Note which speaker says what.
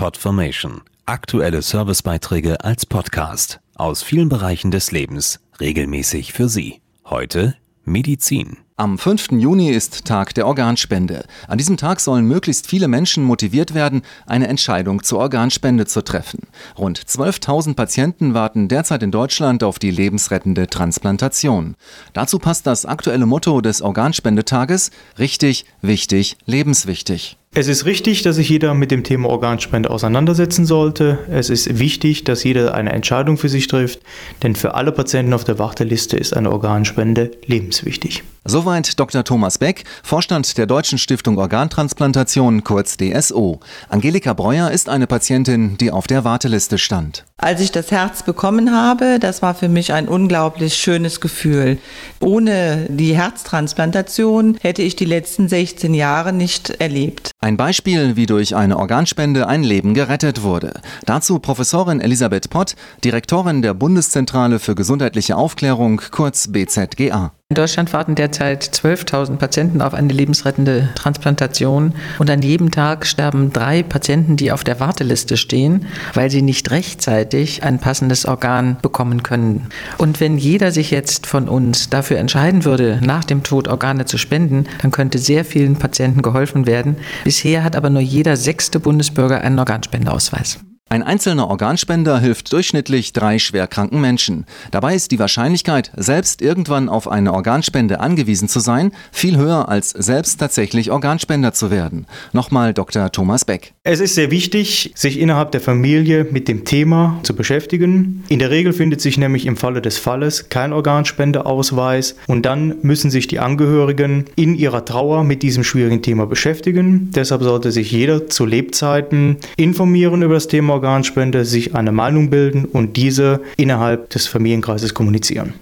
Speaker 1: Podformation. Aktuelle Servicebeiträge als Podcast aus vielen Bereichen des Lebens regelmäßig für Sie. Heute Medizin.
Speaker 2: Am 5. Juni ist Tag der Organspende. An diesem Tag sollen möglichst viele Menschen motiviert werden, eine Entscheidung zur Organspende zu treffen. Rund 12.000 Patienten warten derzeit in Deutschland auf die lebensrettende Transplantation. Dazu passt das aktuelle Motto des Organspendetages richtig, wichtig, lebenswichtig.
Speaker 3: Es ist richtig, dass sich jeder mit dem Thema Organspende auseinandersetzen sollte. Es ist wichtig, dass jeder eine Entscheidung für sich trifft, denn für alle Patienten auf der Warteliste ist eine Organspende lebenswichtig.
Speaker 2: Soweit Dr. Thomas Beck, Vorstand der Deutschen Stiftung Organtransplantation, kurz DSO. Angelika Breuer ist eine Patientin, die auf der Warteliste stand.
Speaker 4: Als ich das Herz bekommen habe, das war für mich ein unglaublich schönes Gefühl. Ohne die Herztransplantation hätte ich die letzten 16 Jahre nicht erlebt.
Speaker 2: Ein Beispiel, wie durch eine Organspende ein Leben gerettet wurde. Dazu Professorin Elisabeth Pott, Direktorin der Bundeszentrale für gesundheitliche Aufklärung, kurz BZGA.
Speaker 5: In Deutschland warten derzeit 12.000 Patienten auf eine lebensrettende Transplantation und an jedem Tag sterben drei Patienten, die auf der Warteliste stehen, weil sie nicht rechtzeitig ein passendes Organ bekommen können. Und wenn jeder sich jetzt von uns dafür entscheiden würde, nach dem Tod Organe zu spenden, dann könnte sehr vielen Patienten geholfen werden. Bisher hat aber nur jeder sechste Bundesbürger einen Organspendeausweis.
Speaker 2: Ein einzelner Organspender hilft durchschnittlich drei schwerkranken Menschen. Dabei ist die Wahrscheinlichkeit, selbst irgendwann auf eine Organspende angewiesen zu sein, viel höher als selbst tatsächlich Organspender zu werden. Nochmal Dr. Thomas Beck.
Speaker 3: Es ist sehr wichtig, sich innerhalb der Familie mit dem Thema zu beschäftigen. In der Regel findet sich nämlich im Falle des Falles kein Organspendeausweis und dann müssen sich die Angehörigen in ihrer Trauer mit diesem schwierigen Thema beschäftigen. Deshalb sollte sich jeder zu Lebzeiten informieren über das Thema Organspende, sich eine Meinung bilden und diese innerhalb des Familienkreises kommunizieren.